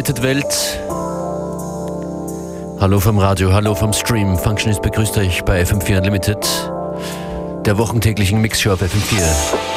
Hallo Unlimited Welt. Hallo vom Radio, hallo vom Stream. Functionist begrüßt euch bei FM4 Unlimited, der wochentäglichen Mixshow auf FM4.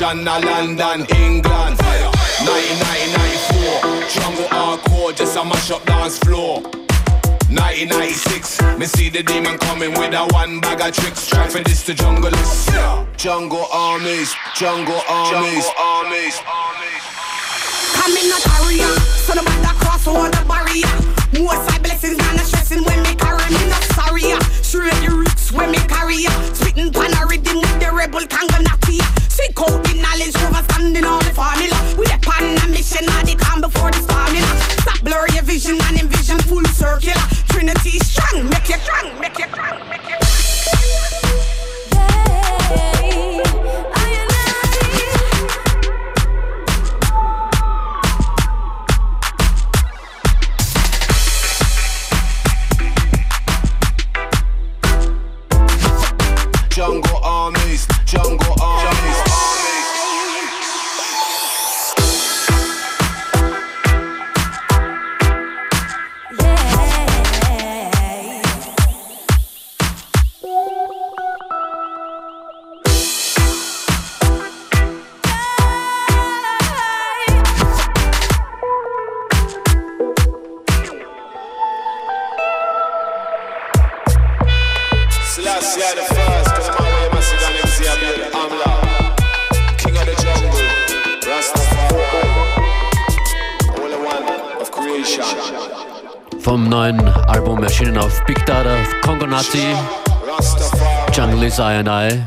Revolution of London, England. 1994, jungle hardcore, just a mash up dance floor. 1996, me see the demon coming with a one bag of tricks. Try for this to jungle is. Jungle armies, jungle armies, jungle armies. Come in a career, so no matter cross over the barrier. More side blessings than a stressing when me carry me not sorry. Straight the roots when me carry Spitting pan a rhythm with the rebel Congo Natty. Seek out the knowledge, overstanding all the formula. We a pan a mission, all the calm before the storming. Stop blur your vision and envision full circular. Trinity strong, make you strong, make you strong, make Selassie the first, to the man where must see the next year, baby. King of the jungle, Rastafari, only one of creation. Vom neuen Album erschienen auf Big Dada, Rastafari, Jungle is I and I,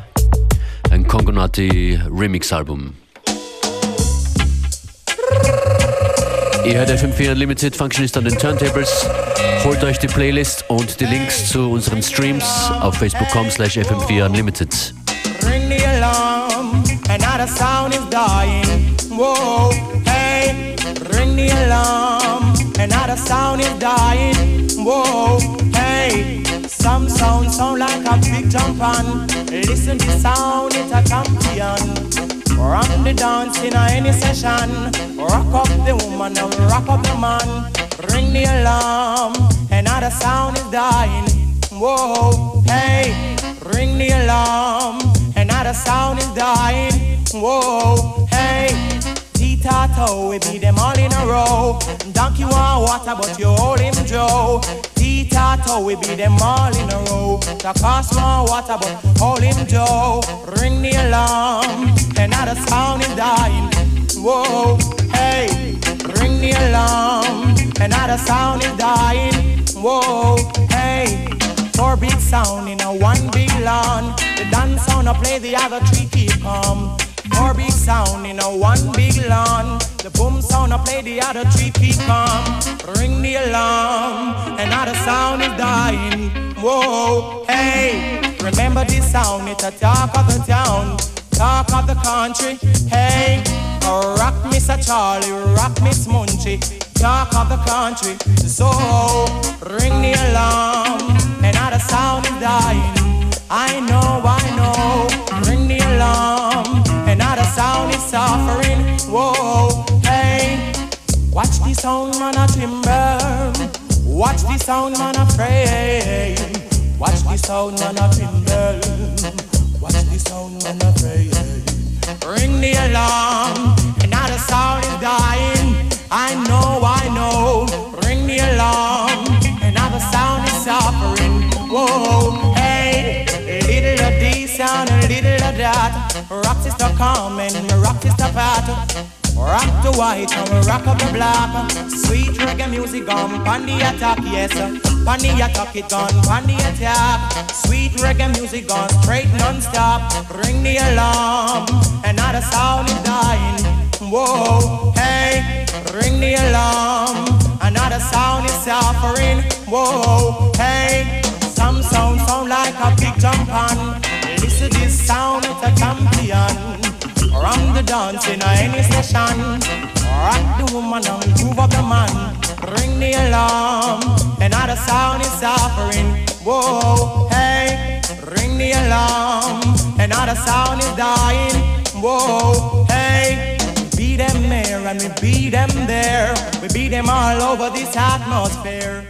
ein Congo Natty Remix-Album. Ihr hört FM4 Unlimited, Functionist an den Turntables. Holt euch die Playlist und die Links zu unseren Streams auf facebook.com slash FM4 Unlimited. Ring the alarm, another sound is dying. Whoa, hey, ring the alarm, another sound is dying. Whoa, hey, some sound sound like a big jump on. Listen to sound, it's a champion. Rock the dance in any session. Rock up the woman and rock up the man. Ring the alarm, another sound is dying. Whoa, hey, ring the alarm, another sound is dying. Whoa, hey, T-Tato, we beat them all in a row. Donkey want water, but you hold him Joe. T-Tato, we beat them all in a row. The cost want water, but hold him Joe. Ring the alarm, another sound is dying. Whoa, hey, ring the alarm, another sound is dying. Whoa, hey, four big sound in a one big lawn. The dance sound I play, the other three keep calm. Four big sound in a one big lawn. The boom sound I play, the other three keep calm. Ring the alarm, another sound is dying. Whoa, hey, remember this sound? It's a talk of the town, talk of the country. Hey, oh, rock Mr. Charlie, rock Miss Munchie, talk of the country. So ring the alarm, and another sound is dying. I know, I suffering. Whoa, hey, watch the sound man a timber. Watch the sound man a pray. Watch the sound man a timber. Watch the sound man a pray. Ring the alarm, another sound is dying. I know, I know. Ring the alarm, another sound is suffering. Whoa, sound, a little of that. Rock sister come and rock sister pat. Rock the white and rock up the black. Sweet reggae music on pan the attack, yes. Pan the attack it gone, pan the attack. Sweet reggae music gone straight non-stop. Ring the alarm, another sound is dying. Whoa, hey, ring the alarm, another sound is suffering. Whoa, hey, some sound sound like a big jump on. Listen this sound, it's a champion. Ram the dance in any session. Rock the woman and move up the man. Ring the alarm. Another sound is suffering. Whoa, hey, ring the alarm. Another sound is dying. Whoa, hey. Beat them there and we beat them there. We beat them all over this atmosphere.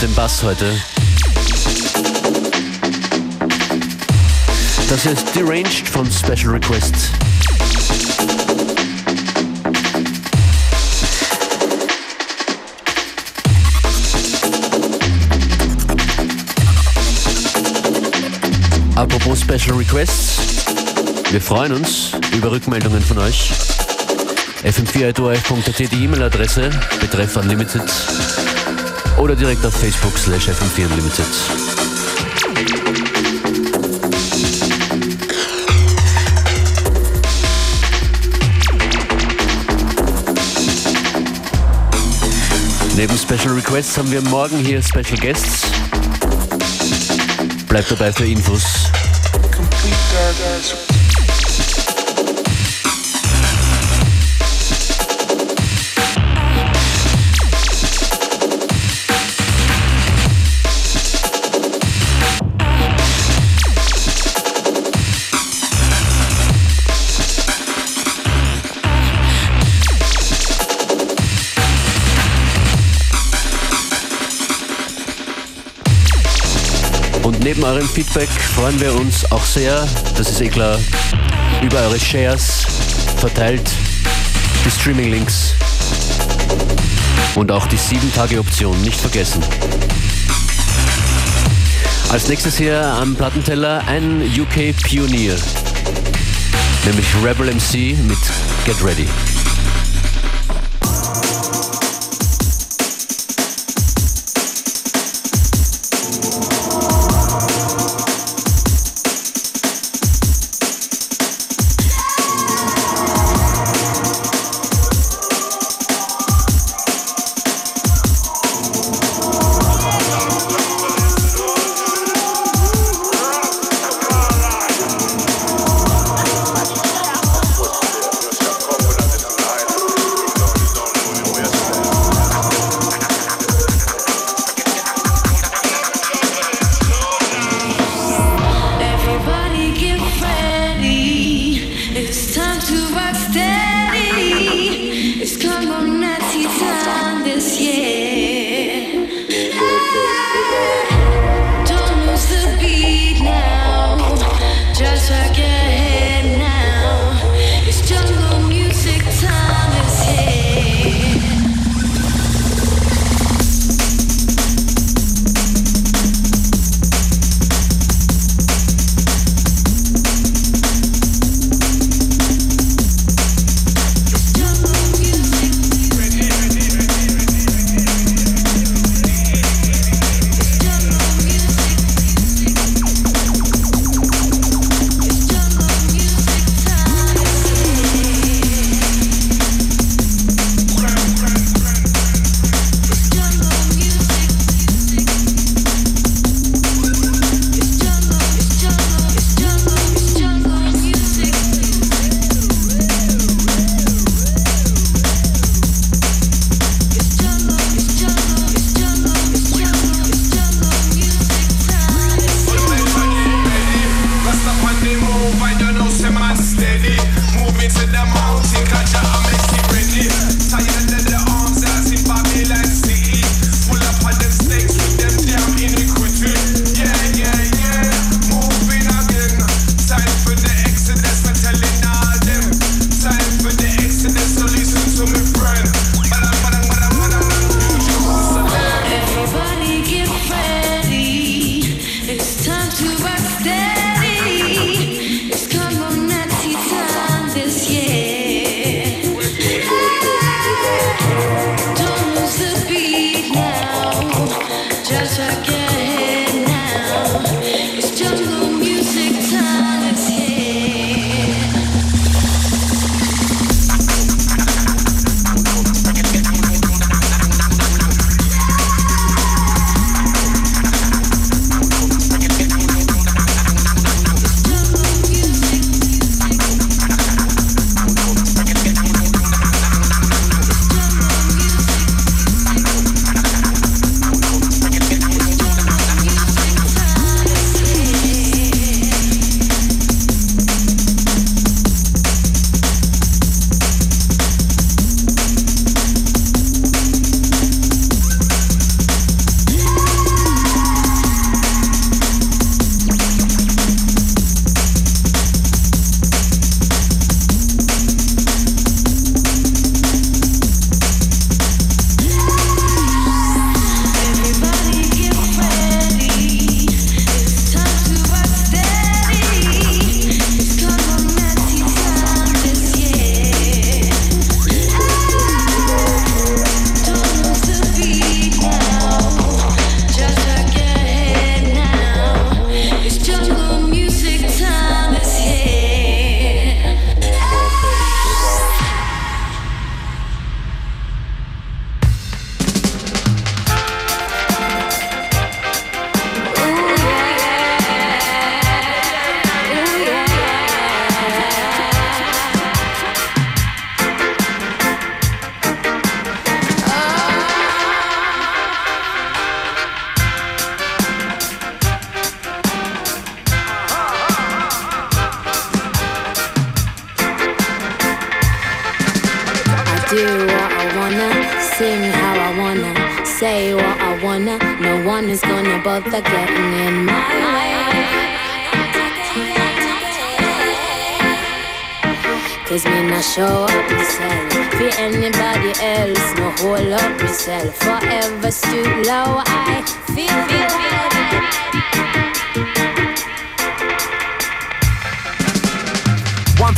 Mit dem Bass heute. Das ist Deranged von Special Request. Apropos Special Requests, wir freuen uns über Rückmeldungen von euch. fm4.orf.at die E-Mail-Adresse betreff Unlimited oder direkt auf Facebook slash fm4 Unlimited. Neben Special Requests haben wir morgen hier Special Guests. Bleibt dabei für Infos. Und neben eurem Feedback. Freuen wir uns auch sehr, das ist eh klar, über eure Shares verteilt, die Streaming-Links. Und auch die 7-Tage-Option nicht vergessen. Als nächstes hier am Plattenteller ein UK-Pionier, nämlich Rebel MC mit Get Ready.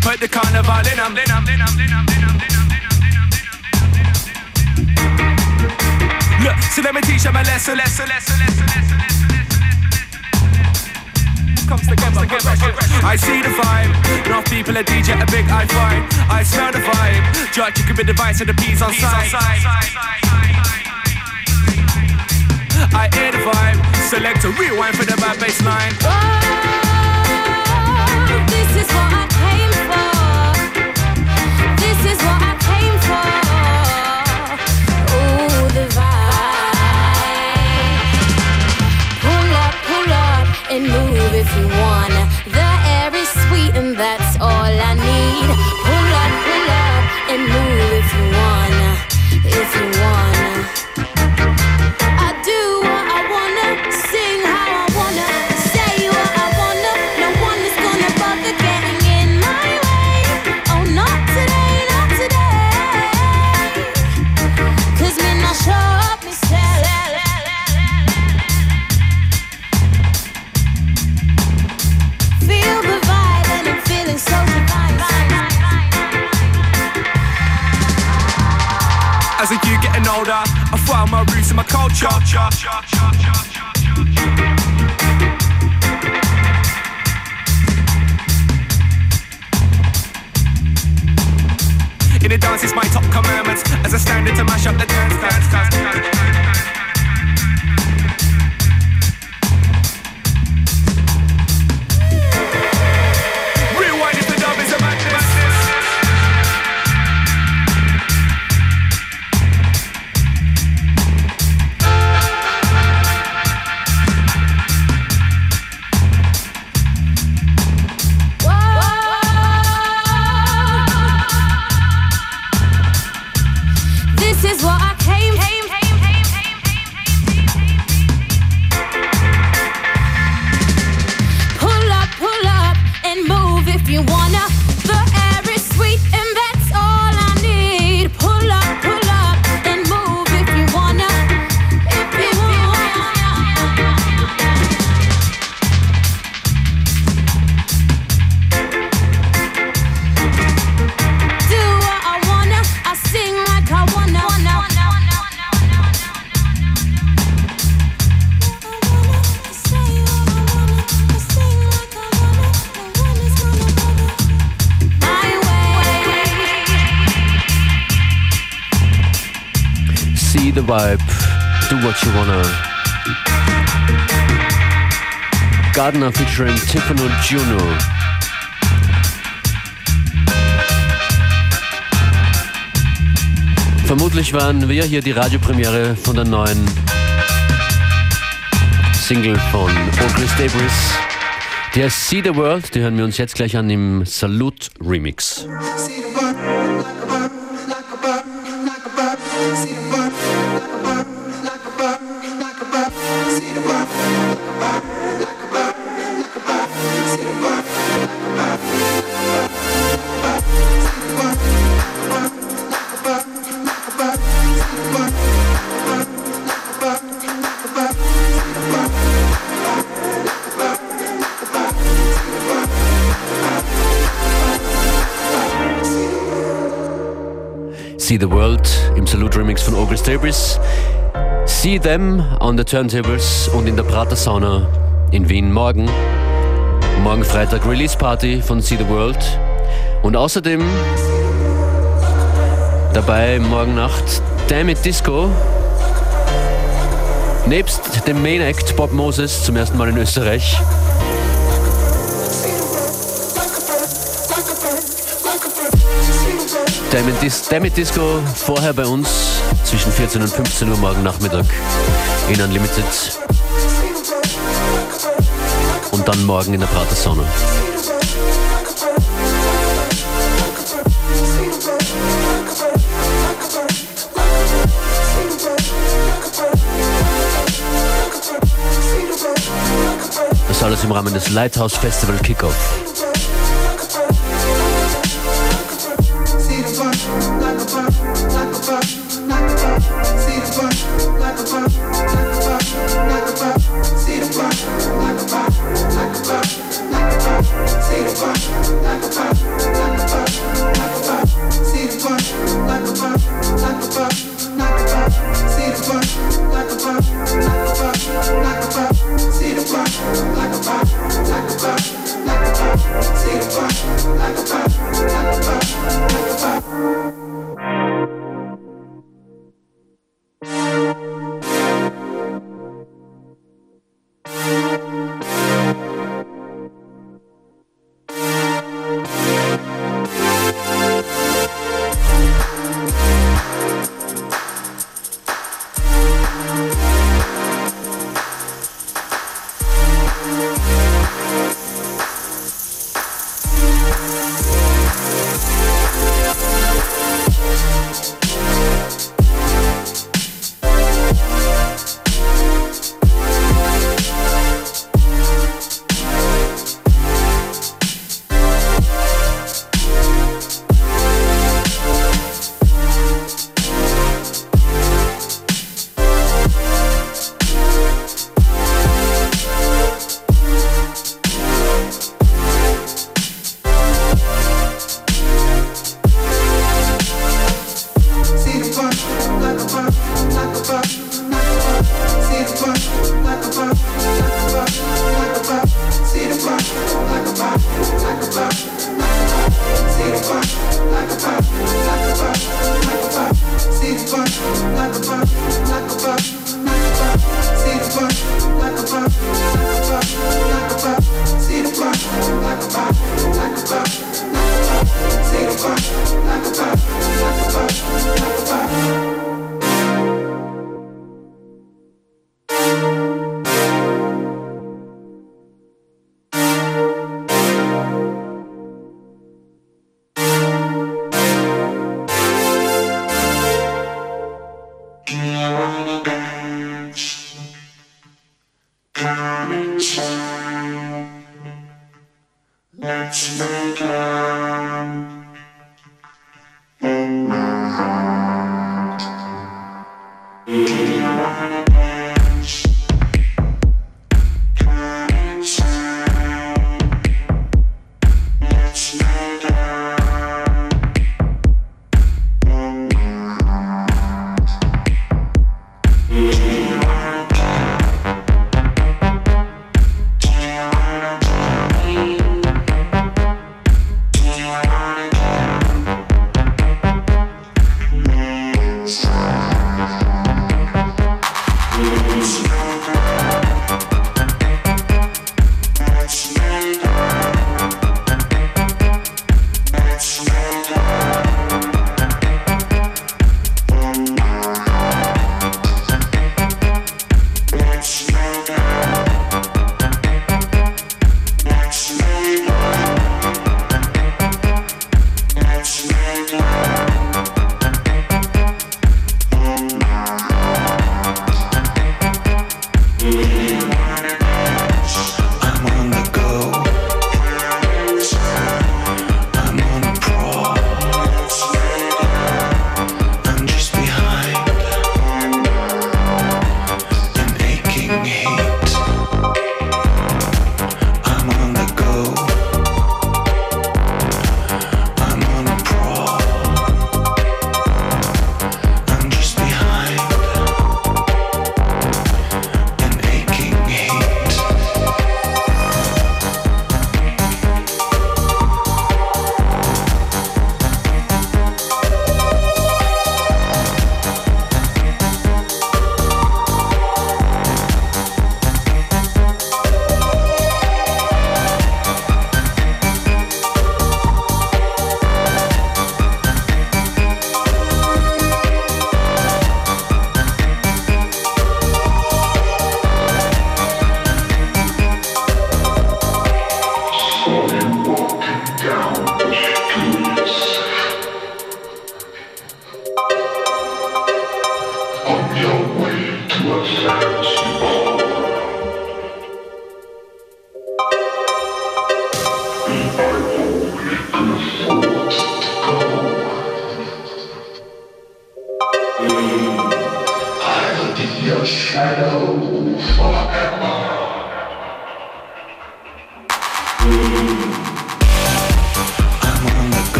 Feel. One put the carnival in 'em, in 'em, in 'em, in 'em, in 'em. Look, so let me teach them a lesson, lesson, lesson, lesson, lesson, lesson, Comes together, I see the vibe. Enough people a DJ, a big I find. I smell the vibe. Judge, you can be the vice of the peas on side. I hear the vibe. Select a rewind for the bad bass line. Whoa, oh, this is what I came and move if you wanna. The air is sweet, and that's all I need. My culture. Gardner featuring Tiffany Juno. Vermutlich waren wir hier die Radiopremiere von der neuen Single von Chris Debris. Heißt See the World, die hören wir uns jetzt gleich an im Salute Remix. See Debris. See Them on the Turntables und in der Prater Sauna in Wien morgen. Morgen Freitag Release Party von See the World. Und außerdem dabei morgen Nacht Damn It Disco. Nebst dem Main Act Bob Moses zum ersten Mal in Österreich. Damit, Dis Disco vorher bei uns zwischen 14 und 15 Uhr morgen Nachmittag in Unlimited. Und dann morgen in der Prater Sonne. Das alles im Rahmen des Lighthouse Festival Kickoff. Like a bird, like a bird, like a bird, like a bird, like a bird.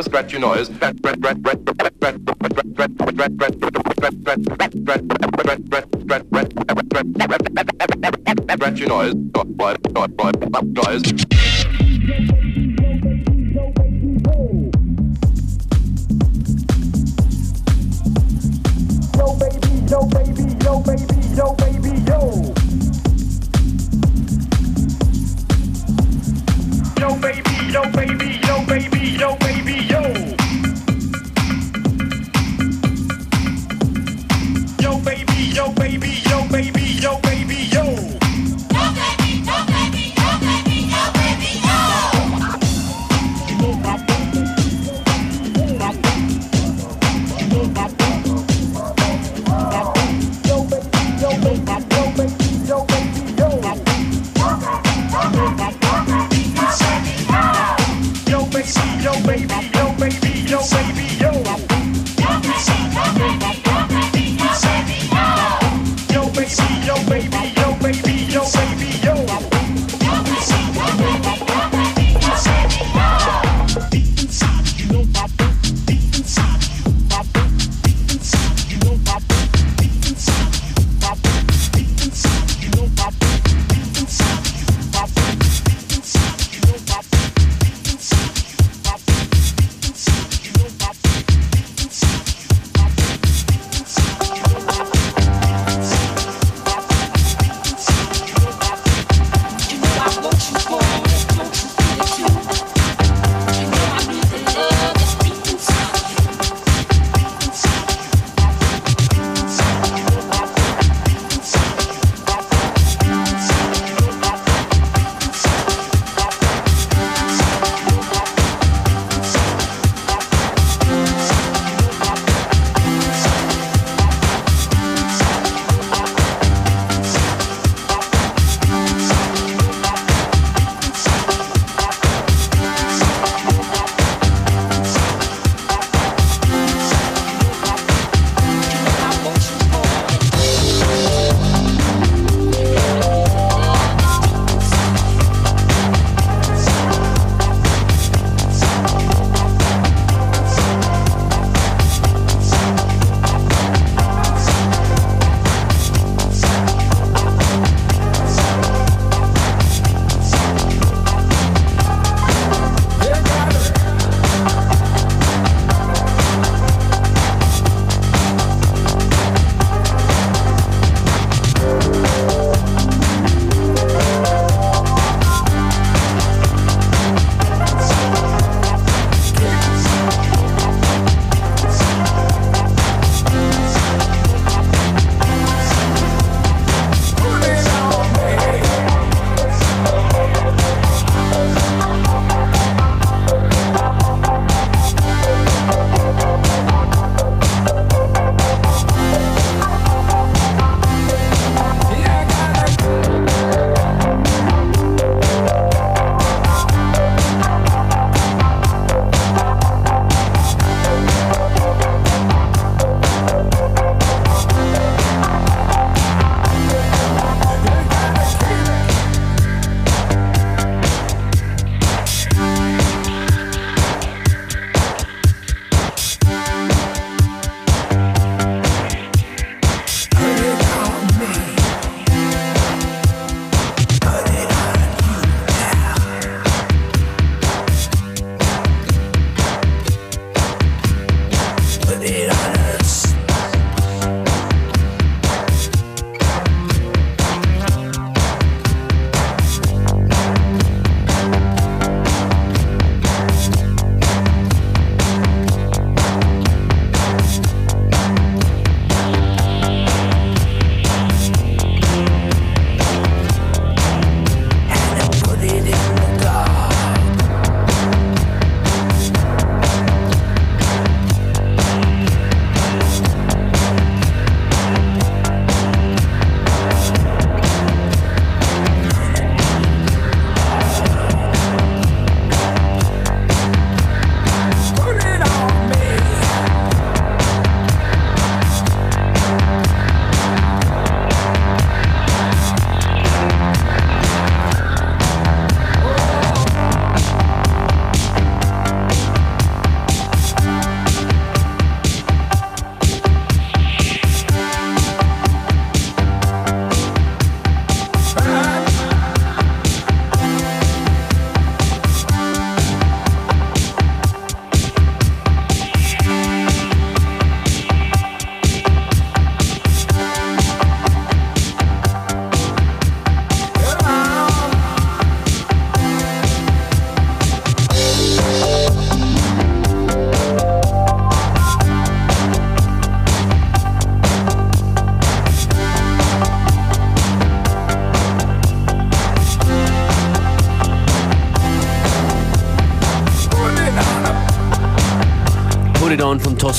Scratchy noise. Scratchy noise. Noise. Yo baby, yo baby, yo baby, yo baby, yo. Yo baby, yo baby,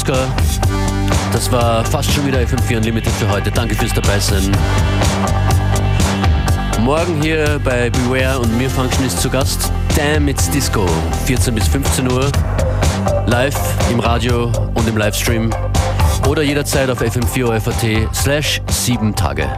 Tosca. Das war fast schon wieder FM4 Unlimited für heute. Danke fürs Dabeisein. Morgen hier bei Beware und Mir Function zu Gast Damn It's Disco. 14 bis 15 Uhr. Live im Radio und im Livestream. Oder jederzeit auf fm4 slash 7 Tage.